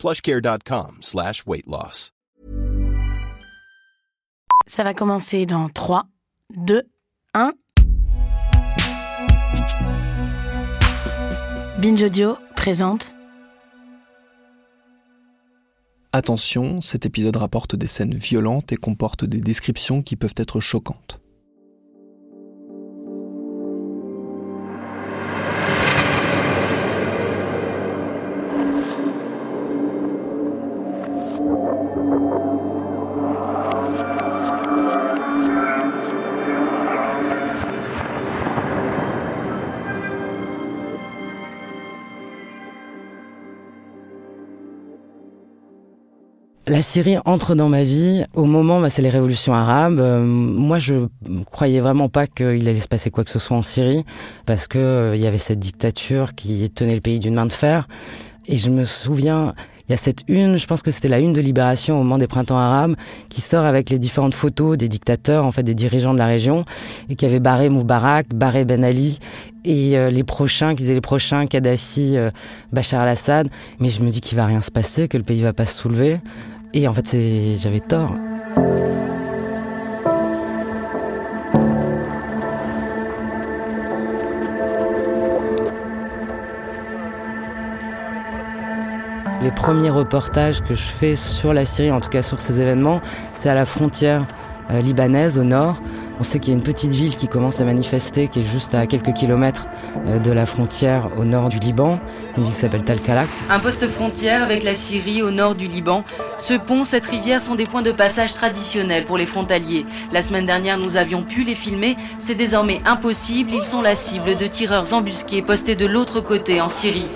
plushcare.com slash weight loss. Ça va commencer dans 3, 2, 1. Binge Audio présente Attention, cet épisode rapporte des scènes violentes et comporte des descriptions qui peuvent être choquantes. Syrie entre dans ma vie au moment, bah, c'est les révolutions arabes. Euh, moi, je croyais vraiment pas qu'il allait se passer quoi que ce soit en Syrie, parce que euh, y avait cette dictature qui tenait le pays d'une main de fer. Et je me souviens, il y a cette une, je pense que c'était la une de Libération au moment des printemps arabes, qui sort avec les différentes photos des dictateurs, en fait des dirigeants de la région, et qui avait barré Moubarak, barré Ben Ali, et euh, les prochains, qui disaient les prochains, Kadhafi, Bachar al-Assad. Mais je me dis qu'il va rien se passer, que le pays va pas se soulever. Et en fait, j'avais tort. Les premiers reportages que je fais sur la Syrie, en tout cas sur ces événements, c'est à la frontière euh, libanaise au nord, on sait qu'il y a une petite ville qui commence à manifester, qui est juste à quelques kilomètres euh, de la frontière au nord du Liban, une ville qui s'appelle Talkalak. Un poste frontière avec la Syrie au nord du Liban. Ce pont, cette rivière sont des points de passage traditionnels pour les frontaliers. La semaine dernière, nous avions pu les filmer. C'est désormais impossible. Ils sont la cible de tireurs embusqués postés de l'autre côté en Syrie.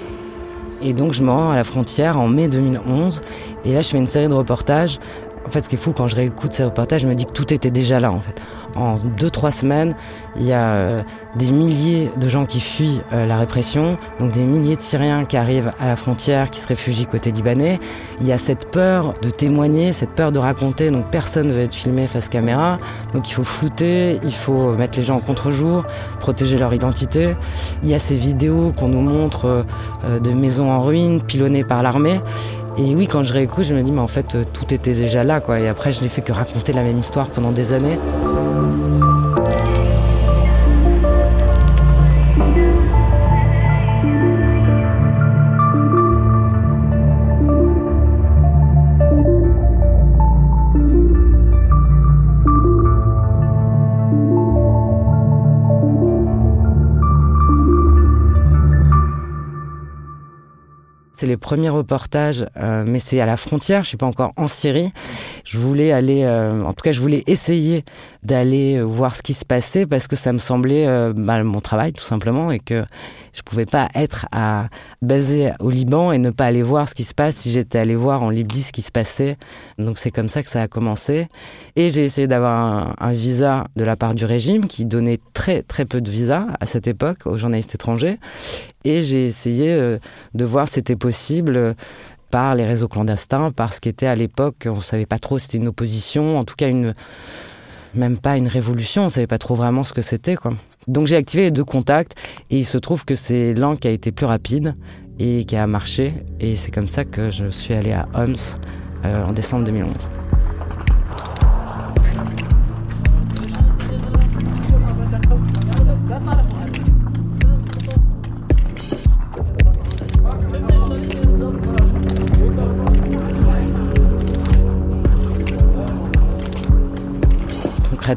Et donc je me rends à la frontière en mai 2011 et là je fais une série de reportages. En fait ce qui est fou quand je réécoute ces reportages, je me dis que tout était déjà là en fait en deux trois semaines, il y a euh, des milliers de gens qui fuient euh, la répression, donc des milliers de Syriens qui arrivent à la frontière, qui se réfugient côté libanais. Il y a cette peur de témoigner, cette peur de raconter, donc personne ne veut être filmé face caméra, donc il faut flouter, il faut mettre les gens en contre-jour, protéger leur identité. Il y a ces vidéos qu'on nous montre euh, de maisons en ruine, pilonnées par l'armée. Et oui, quand je réécoute, je me dis, mais en fait, tout était déjà là, quoi. Et après, je n'ai fait que raconter la même histoire pendant des années. C'est les premiers reportages, euh, mais c'est à la frontière. Je suis pas encore en Syrie. Je voulais aller, euh, en tout cas, je voulais essayer d'aller voir ce qui se passait parce que ça me semblait euh, mon travail tout simplement et que je pouvais pas être à basé au Liban et ne pas aller voir ce qui se passe si j'étais allé voir en Libye ce qui se passait. Donc c'est comme ça que ça a commencé. Et j'ai essayé d'avoir un, visa de la part du régime qui donnait très très peu de visas à cette époque aux journalistes étrangers. Et j'ai essayé euh, de voir si c'était possible euh, par les réseaux clandestins, parce qu'était à l'époque, on savait pas trop, c'était une opposition, en tout cas une même pas une révolution, on savait pas trop vraiment ce que c'était quoi. Donc j'ai activé les deux contacts et il se trouve que c'est l'un qui a été plus rapide et qui a marché et c'est comme ça que je suis allé à Homs euh, en décembre 2011.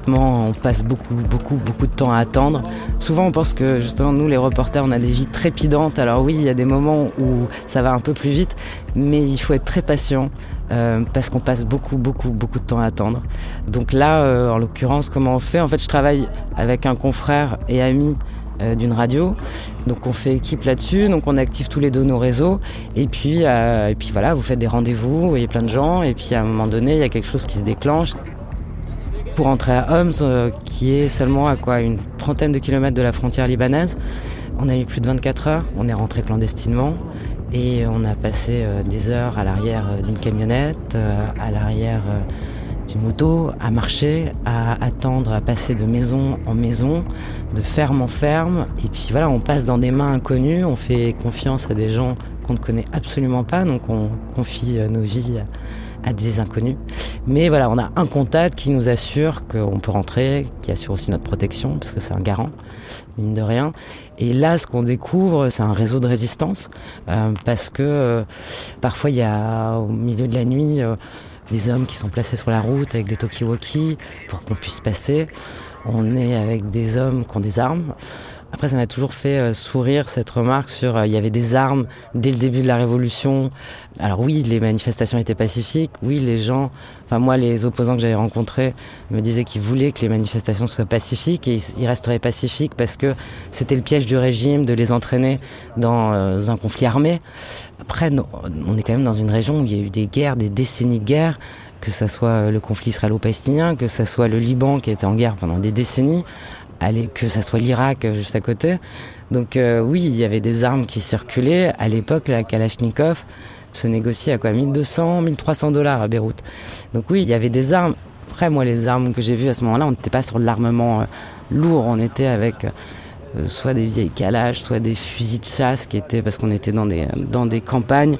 On passe beaucoup, beaucoup, beaucoup de temps à attendre. Souvent, on pense que justement, nous, les reporters, on a des vies trépidantes. Alors oui, il y a des moments où ça va un peu plus vite, mais il faut être très patient euh, parce qu'on passe beaucoup, beaucoup, beaucoup de temps à attendre. Donc là, euh, en l'occurrence, comment on fait? En fait, je travaille avec un confrère et ami euh, d'une radio. Donc on fait équipe là-dessus, donc on active tous les deux nos réseaux. Et puis, et puis voilà, vous faites des rendez-vous, vous voyez plein de gens. Et puis à un moment donné, il y a quelque chose qui se déclenche pour entrer à Homs, qui est seulement à quoi une trentaine de kilomètres de la frontière libanaise. On a eu plus de 24 heures, on est rentré clandestinement et on a passé euh, des heures à l'arrière euh, d'une camionnette, euh, à l'arrière d'une moto, à marcher, à attendre, à passer de maison en maison, de ferme en ferme. Et puis voilà, on passe dans des mains inconnues, on fait confiance à des gens qu'on ne connaît absolument pas, donc on confie nos vies des inconnus. Mais voilà, on a un contact qui nous assure qu'on peut rentrer, qui assure aussi notre protection, parce que c'est un garant, mine de rien. Et là, ce qu'on découvre, c'est un réseau de résistance, euh, parce que euh, parfois, il y a au milieu de la nuit euh, des hommes qui sont placés sur la route avec des talkie-walkie pour qu'on puisse passer. On est avec des hommes qui ont des armes. Après, ça m'a toujours fait euh, sourire cette remarque sur euh, il y avait des armes dès le début de la Révolution. Alors oui, les manifestations étaient pacifiques. Oui, les gens, enfin moi, les opposants que j'avais rencontrés me disaient qu'ils voulaient que les manifestations soient pacifiques et ils resteraient pacifiques parce que c'était le piège du régime de les entraîner dans euh, un conflit armé. Après, on est quand même dans une région où il y a eu des guerres, des décennies de guerres que ce soit le conflit israélo-palestinien, que ce soit le Liban qui était en guerre pendant des décennies, aller, que ça soit l'Irak euh, juste à côté. Donc euh, oui, il y avait des armes qui circulaient. À l'époque, la Kalachnikov se négociait à quoi? 1200, 1300 dollars à Beyrouth. Donc oui, il y avait des armes. Après, moi, les armes que j'ai vues à ce moment-là, on n'était pas sur de l'armement euh, lourd. On était avec soit des vieilles calages, soit des fusils de chasse qui étaient parce qu'on était dans des dans des campagnes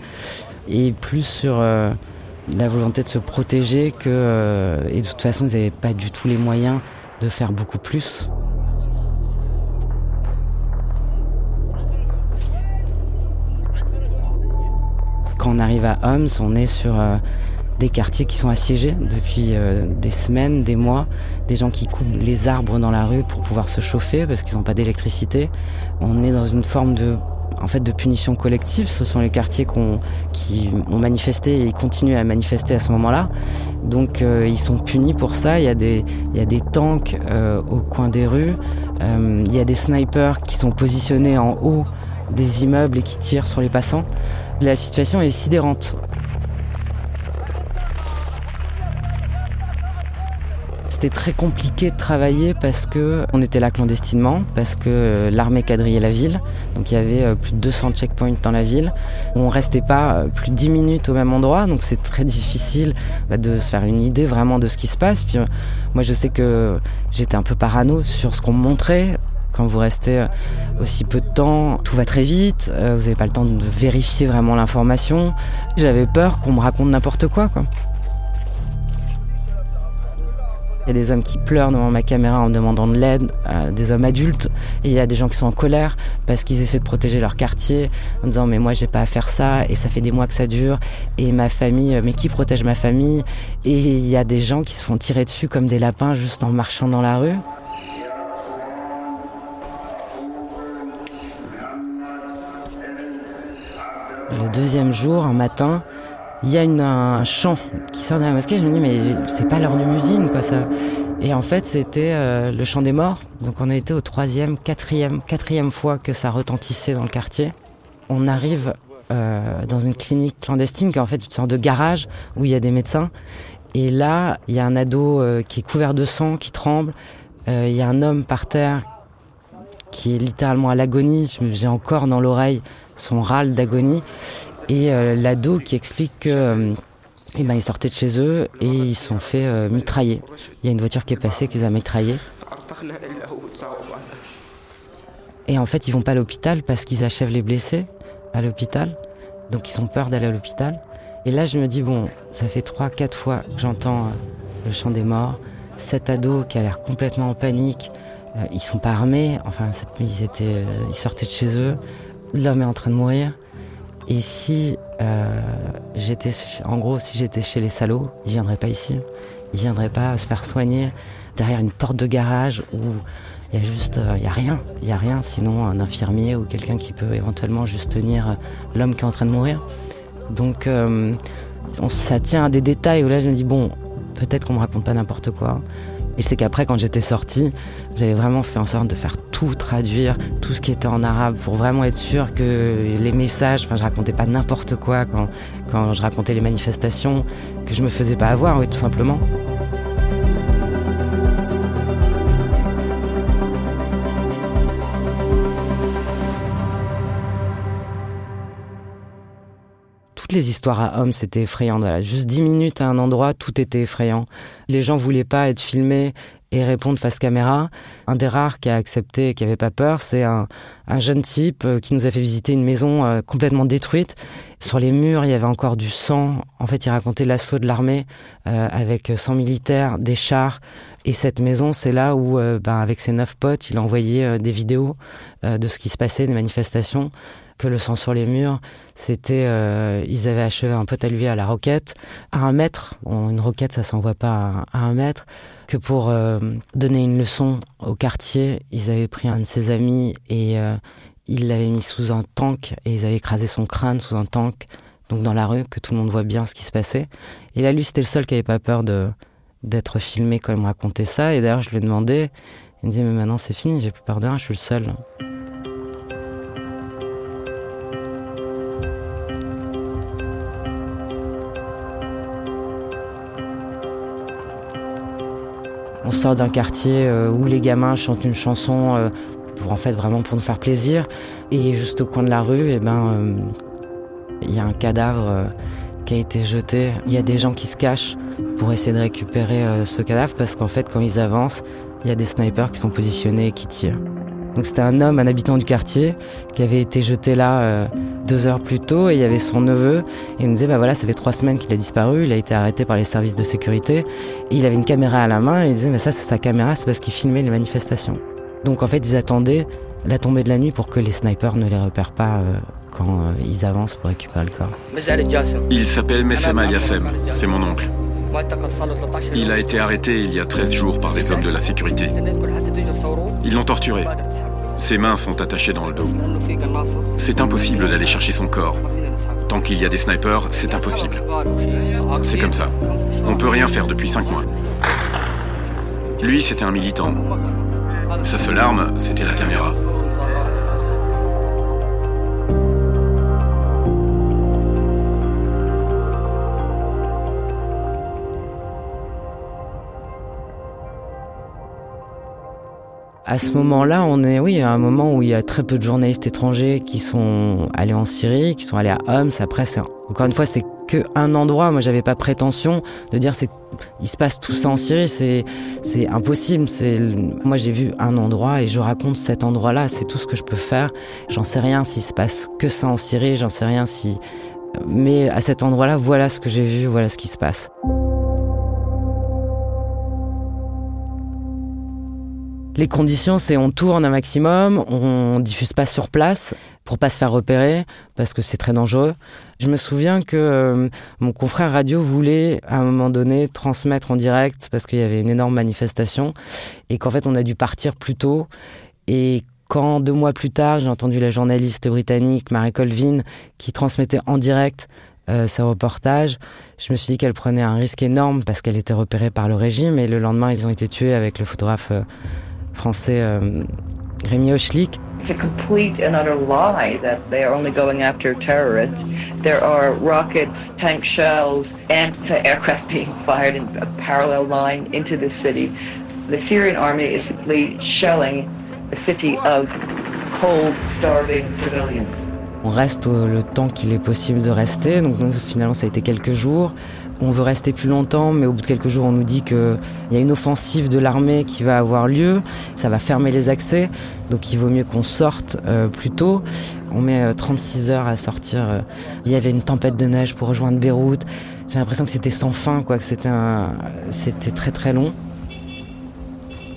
et plus sur la volonté de se protéger que et de toute façon ils n'avaient pas du tout les moyens de faire beaucoup plus. On arrive à Homs, on est sur euh, des quartiers qui sont assiégés depuis euh, des semaines, des mois, des gens qui coupent les arbres dans la rue pour pouvoir se chauffer parce qu'ils n'ont pas d'électricité. On est dans une forme de en fait de punition collective. Ce sont les quartiers qui ont manifesté et continuent à manifester à ce moment-là. Donc euh, ils sont punis pour ça. Il y a des, il y a des tanks au coin des rues. il y a des snipers qui sont positionnés en haut des immeubles et qui tirent sur les passants. La situation est sidérante. C'était très compliqué de travailler parce que on était là clandestinement, parce que euh, l'armée quadrillait la ville. Donc il y avait euh, plus de 200 checkpoints dans la ville. On restait pas euh, plus de 10 minutes au même endroit, donc c'est très difficile bah, de se faire une idée vraiment de ce qui se passe. Puis moi je sais que j'étais un peu parano sur ce qu'on montrait. Quand vous restez euh, aussi peu de temps, tout va très vite, euh, vous n'avez pas le temps de vérifier vraiment l'information. J'avais peur qu'on me raconte n'importe quoi. Il y a des hommes qui pleurent devant ma caméra en demandant de l'aide, euh, des hommes adultes, et il y a des gens qui sont en colère parce qu'ils essaient de protéger leur quartier en disant mais moi j'ai pas à faire ça et ça fait des mois que ça dure et ma famille, mais qui protège ma famille? Et il y a des gens qui se font tirer dessus comme des lapins juste en marchant dans la rue. Le deuxième jour, un matin, il y a une, un chant qui sort de la mosquée. Je me dis, mais c'est pas leur quoi, ça. Et en fait, c'était euh, le chant des morts. Donc, on a été au troisième, quatrième, quatrième fois que ça retentissait dans le quartier. On arrive euh, dans une clinique clandestine qui est en fait une sorte de garage où il y a des médecins. Et là, il y a un ado euh, qui est couvert de sang, qui tremble. Il y a un homme par terre qui est littéralement à l'agonie. J'ai encore dans l'oreille son râle d'agonie. Et euh, l'ado qui explique que euh, eh ben, ils sortaient de chez eux et ils sont fait euh, mitrailler. Il y a une voiture qui est passée qui les a mitraillés. Et en fait, ils vont pas à l'hôpital parce qu'ils achèvent les blessés à l'hôpital. Donc ils ont peur d'aller à l'hôpital. Et là, je me dis, bon, ça fait trois, quatre fois que j'entends le chant des morts. Cet ado qui a l'air complètement en panique. ils sont pas armés. Enfin, ils, étaient, ils sortaient de chez eux l'homme est en train de mourir. Et si euh, j'étais, en gros, si j'étais chez les salauds, il viendrait pas ici. Il viendrait pas se faire soigner derrière une porte de garage où il y a juste, euh, il y a rien, il y a rien. Sinon, un infirmier ou quelqu'un qui peut éventuellement juste tenir euh, l'homme qui est en train de mourir. Donc, on, ça tient à des détails où là, je me dis bon, peut-être qu'on me raconte pas n'importe quoi. Et c'est qu'après, quand j'étais sortie, j'avais vraiment fait en sorte de faire tout traduire, tout ce qui était en arabe, pour vraiment être sûr que les messages, enfin, je racontais pas n'importe quoi quand, quand je racontais les manifestations, que je me faisais pas avoir, tout simplement. Toutes les histoires à hommes, c'était effrayant. Voilà. Juste dix minutes à un endroit, tout était effrayant. Les gens voulaient pas être filmés et répondre face caméra. Un des rares qui a accepté, qui avait pas peur, c'est un, jeune type euh, qui nous a fait visiter une maison euh, complètement détruite. Sur les murs, il y avait encore du sang. En fait, il racontait l'assaut de l'armée euh, avec 100 militaires, des chars. Et cette maison, c'est là où, ben, avec ses neuf potes, il a envoyé des vidéos de ce qui se passait, des manifestations que le sang sur les murs, c'était, euh, ils avaient achevé un pote à lui à la roquette, à un mètre. une roquette, ça s'envoie pas à, un mètre. Que pour euh, donner une leçon au quartier, ils avaient pris un de ses amis et euh, ils l'avaient mis sous un tank et ils avaient écrasé son crâne sous un tank, donc dans la rue, que tout le monde voit bien ce qui se passait. Et là, lui, c'était le seul qui avait pas peur de d'être filmé quand il me racontait ça. Et d'ailleurs, je lui ai demandé, il me dit, mais maintenant c'est fini, j'ai plus peur de rien, je suis le seul. On sort d'un quartier euh, où les gamins chantent une chanson euh, pour en fait vraiment pour nous faire plaisir. Et juste au coin de la rue, eh ben, euh, il y a un cadavre qui a été jeté. Il y a des gens qui se cachent pour essayer de récupérer ce cadavre parce qu'en fait, quand ils avancent, il y a des snipers qui sont positionnés et qui tirent. Donc c'était un homme, un habitant du quartier, qui avait été jeté là euh, deux heures plus tôt, et il y avait son neveu, et il nous disait, bah voilà, ça fait trois semaines qu'il a disparu, il a été arrêté par les services de sécurité, et il avait une caméra à la main, et il disait, mais ça c'est sa caméra, c'est parce qu'il filmait les manifestations. Donc en fait, ils attendaient la tombée de la nuit pour que les snipers ne les repèrent pas euh, quand euh, ils avancent pour récupérer le corps. Il s'appelle Messem Aliassem, c'est mon oncle. Il a été arrêté il y a 13 jours par les hommes de la sécurité. Ils l'ont torturé. Ses mains sont attachées dans le dos. C'est impossible d'aller chercher son corps. Tant qu'il y a des snipers, c'est impossible. C'est comme ça. On peut rien faire depuis cinq mois. Lui, c'était un militant. Sa seule arme, c'était la caméra. À ce moment-là, on est, oui, à un moment où il y a très peu de journalistes étrangers qui sont allés en Syrie, qui sont allés à Homs. Après, c'est, encore une fois, c'est que un endroit. Moi, j'avais pas prétention de dire c'est, il se passe tout ça en Syrie. C'est, c'est impossible. C'est, moi, j'ai vu un endroit et je raconte cet endroit-là. C'est tout ce que je peux faire. J'en sais rien s'il se passe que ça en Syrie. J'en sais rien si, mais à cet endroit-là, voilà ce que j'ai vu, voilà ce qui se passe. Les conditions, c'est on tourne un maximum, on diffuse pas sur place pour pas se faire repérer parce que c'est très dangereux. Je me souviens que euh, mon confrère radio voulait à un moment donné transmettre en direct parce qu'il y avait une énorme manifestation et qu'en fait on a dû partir plus tôt et quand deux mois plus tard j'ai entendu la journaliste britannique Mary Colvin qui transmettait en direct euh, ses reportages, je me suis dit qu'elle prenait un risque énorme parce qu'elle était repérée par le régime et le lendemain ils ont été tués avec le photographe euh, français euh, Rémi Hochlik. It's a complete and utter lie that they are only going after terrorists. There are rockets, tank shells, anti-aircraft being fired in a parallel line into the city. The Syrian army is simply shelling a city of cold, starving civilians. On reste le temps qu'il est possible de rester. Donc, donc finalement, ça a été quelques jours. On veut rester plus longtemps, mais au bout de quelques jours, on nous dit qu'il y a une offensive de l'armée qui va avoir lieu. Ça va fermer les accès, donc il vaut mieux qu'on sorte euh, plus tôt. On met 36 euh, heures à sortir. Euh. Il y avait une tempête de neige pour rejoindre Beyrouth. J'ai l'impression que c'était sans fin, quoi, que c'était c'était très très long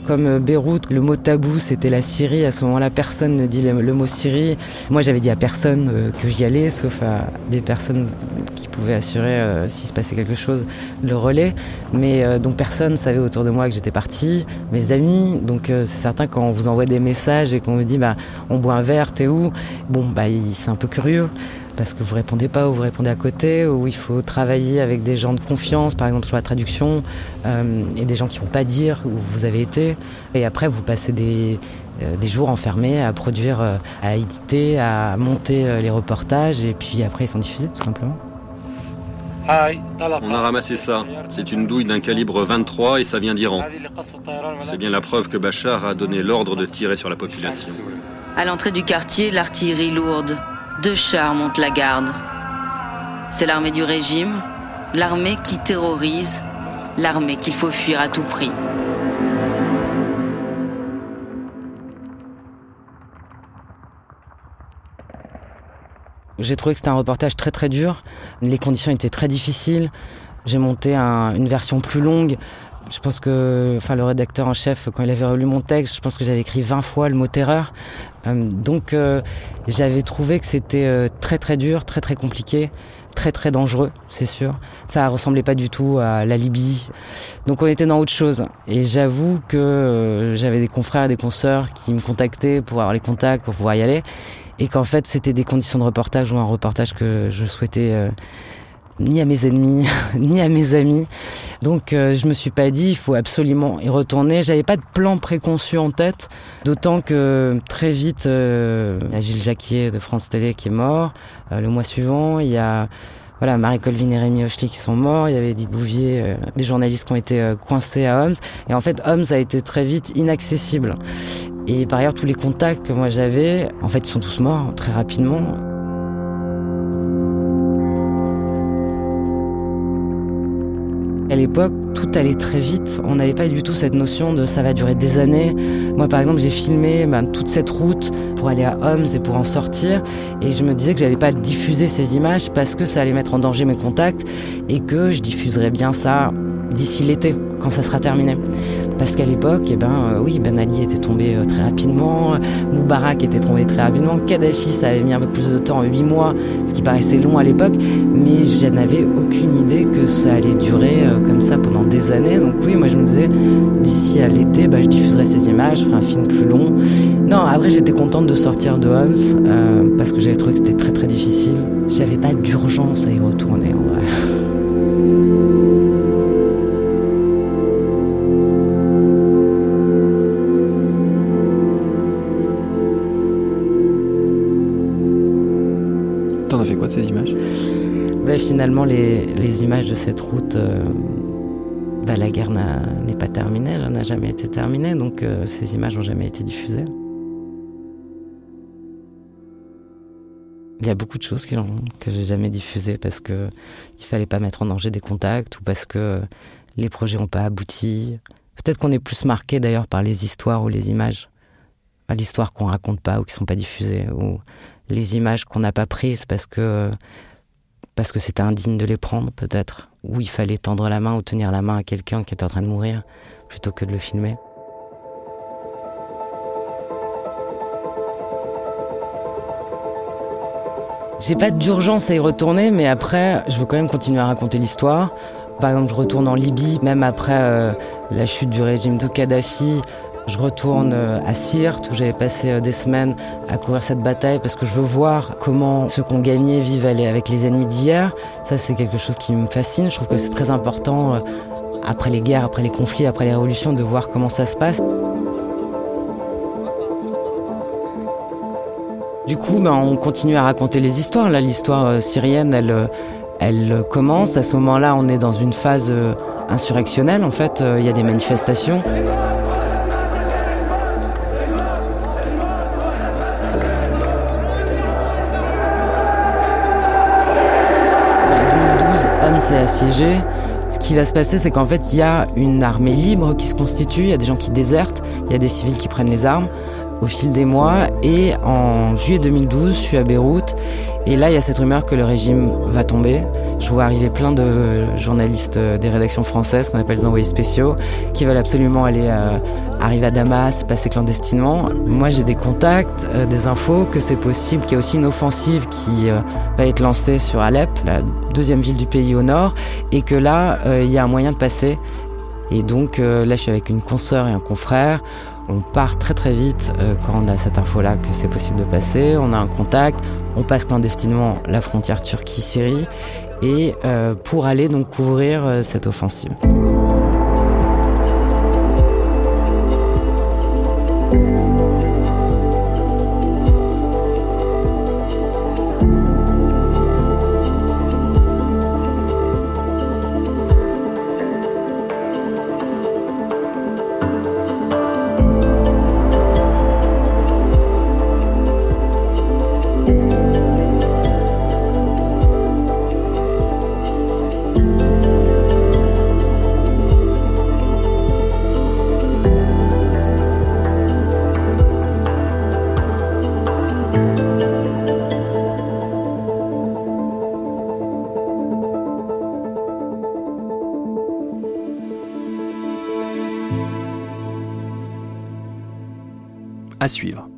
comme euh, Beyrouth, le mot tabou c'était la Syrie. À ce moment-là, personne ne dit le, mot Syrie. Moi, j'avais dit à personne euh, que j'y allais, sauf à des personnes qui pouvaient assurer, euh, s'il se passait quelque chose, le relais. Mais donc personne savait autour de moi que j'étais partie, mes amis. Donc c'est certain quand on vous envoie des messages et qu'on vous dit bah on boit un verre, t'es où? Bon bah c'est un peu curieux parce que vous répondez pas ou vous répondez à côté, où il faut travailler avec des gens de confiance, par exemple sur la traduction, euh, et des gens qui vont pas dire où vous avez été. Et après, vous passez des, euh, des jours enfermés à produire, euh, à éditer, à monter les reportages, et puis après ils sont diffusés tout simplement. On a ramassé ça. C'est une douille d'un calibre 23 et ça vient d'Iran. C'est bien la preuve que Bachar a donné l'ordre de tirer sur la population. À l'entrée du quartier, l'artillerie lourde. Deux chars montent la garde. C'est l'armée du régime, l'armée qui terrorise, l'armée qu'il faut fuir à tout prix. J'ai trouvé que c'était un reportage très très dur. Les conditions étaient très difficiles. J'ai monté une version plus longue. Je pense que, enfin, le rédacteur en chef, quand il avait relu mon texte, je pense que j'avais écrit 20 fois le mot terreur. Euh, donc, euh, j'avais trouvé que c'était euh, très très dur, très très compliqué, très très dangereux, c'est sûr. Ça ressemblait pas du tout à la Libye. Donc, on était dans autre chose. Et j'avoue que j'avais des confrères et des consoeurs qui me contactaient pour avoir les contacts, pour pouvoir y aller et qu'en fait c'était des conditions de reportage ou un reportage que je souhaitais ni à mes ennemis ni à mes amis. Donc euh, je me suis pas dit il faut absolument y retourner. J'avais pas de plan préconçu en tête, d'autant que très vite euh, il y a Gilles Jacquier de France Télé qui est mort. le mois suivant, il y a voilà, Marie Colvin et Rémi Hochli qui sont morts, il y avait Edith Bouvier, des journalistes qui ont été coincés à Homs. Et en fait, Homs a été très vite inaccessible. Et par ailleurs, tous les contacts que moi j'avais, en fait, ils sont tous morts très rapidement. À l'époque, tout allait très vite. On n'avait pas du tout cette notion de ça va durer des années. Moi, par exemple, j'ai filmé ben, toute cette route pour aller à Homs et pour en sortir. Et je me disais que j'allais pas diffuser ces images parce que ça allait mettre en danger mes contacts et que je diffuserais bien ça d'ici l'été, quand ça sera terminé. Parce qu'à l'époque, eh ben, euh, oui, Ben Ali était tombé euh, très rapidement, Moubarak était tombé très rapidement, Kadhafi, ça avait mis un peu plus de temps, 8 mois, ce qui paraissait long à l'époque, mais je n'avais aucune idée que ça allait durer euh, comme ça pendant des années. Donc oui, moi je me disais, d'ici à l'été, bah, je diffuserai ces images, je ferai un film plus long. Non, après j'étais contente de sortir de Homs, parce que j'avais trouvé que c'était très très difficile. J'avais pas d'urgence à y retourner Finalement, les, images de cette route, euh, bah, la guerre n'est pas terminée, elle n'a jamais été terminée, donc euh, ces images n'ont jamais été diffusées. Il y a beaucoup de choses que, que j'ai jamais diffusées parce que il fallait pas mettre en danger des contacts ou parce que les projets n'ont pas abouti. Peut-être qu'on est plus marqué d'ailleurs par les histoires ou les images, l'histoire qu'on raconte pas ou qui sont pas diffusées ou les images qu'on n'a pas prises parce que parce que c'était indigne de les prendre peut-être, ou il fallait tendre la main ou tenir la main à quelqu'un qui était en train de mourir plutôt que de le filmer. J'ai pas d'urgence à y retourner, mais après, je veux quand même continuer à raconter l'histoire. Par exemple, je retourne en Libye, même après euh, la chute du régime de Kadhafi. Je retourne euh, à Sirte où j'avais passé euh, des semaines à couvrir cette bataille parce que je veux voir comment ceux qui ont gagné vivent avec les ennemis d'hier. Ça, c'est quelque chose qui me fascine. Je trouve que c'est très important, euh, après les guerres, après les conflits, après les révolutions, de voir comment ça se passe. Du coup, ben, on continue à raconter les histoires. Là, l'histoire syrienne, elle, elle commence. À ce moment-là, on est dans une phase insurrectionnelle. En fait, il y a des manifestations. Ce qui va se passer, c'est qu'en fait, il y a une armée libre qui se constitue, il y a des gens qui désertent, il y a des civils qui prennent les armes au fil des mois. Et en juillet 2012, je suis à Beyrouth. Et là, il y a cette rumeur que le régime va tomber. Je vois arriver plein de journalistes euh, des rédactions françaises, qu'on appelle les envoyés spéciaux, qui veulent absolument aller euh, arriver à Damas, passer clandestinement. Moi, j'ai des contacts, euh, des infos que c'est possible, qu'il y a aussi une offensive qui va être lancée sur Alep, la deuxième ville du pays au nord, et que là, il y a un moyen de passer. Et donc là, je suis avec une consoeur et un confrère on part très très vite quand on a cette info-là que c'est possible de passer. On a un contact, on passe clandestinement la frontière Turquie-Syrie et euh, pour aller donc couvrir euh, cette offensive. À suivre.